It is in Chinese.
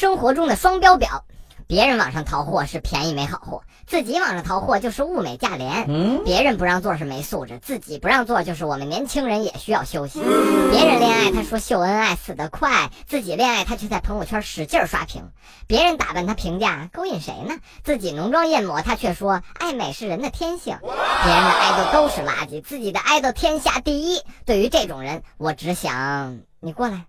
生活中的双标表，别人网上淘货是便宜没好货，自己网上淘货就是物美价廉。别人不让做是没素质，自己不让做就是我们年轻人也需要休息。别人恋爱他说秀恩爱死得快，自己恋爱他却在朋友圈使劲刷屏。别人打扮他评价勾引谁呢？自己浓妆艳抹他却说爱美是人的天性。别人的爱豆都是垃圾，自己的爱豆天下第一。对于这种人，我只想你过来。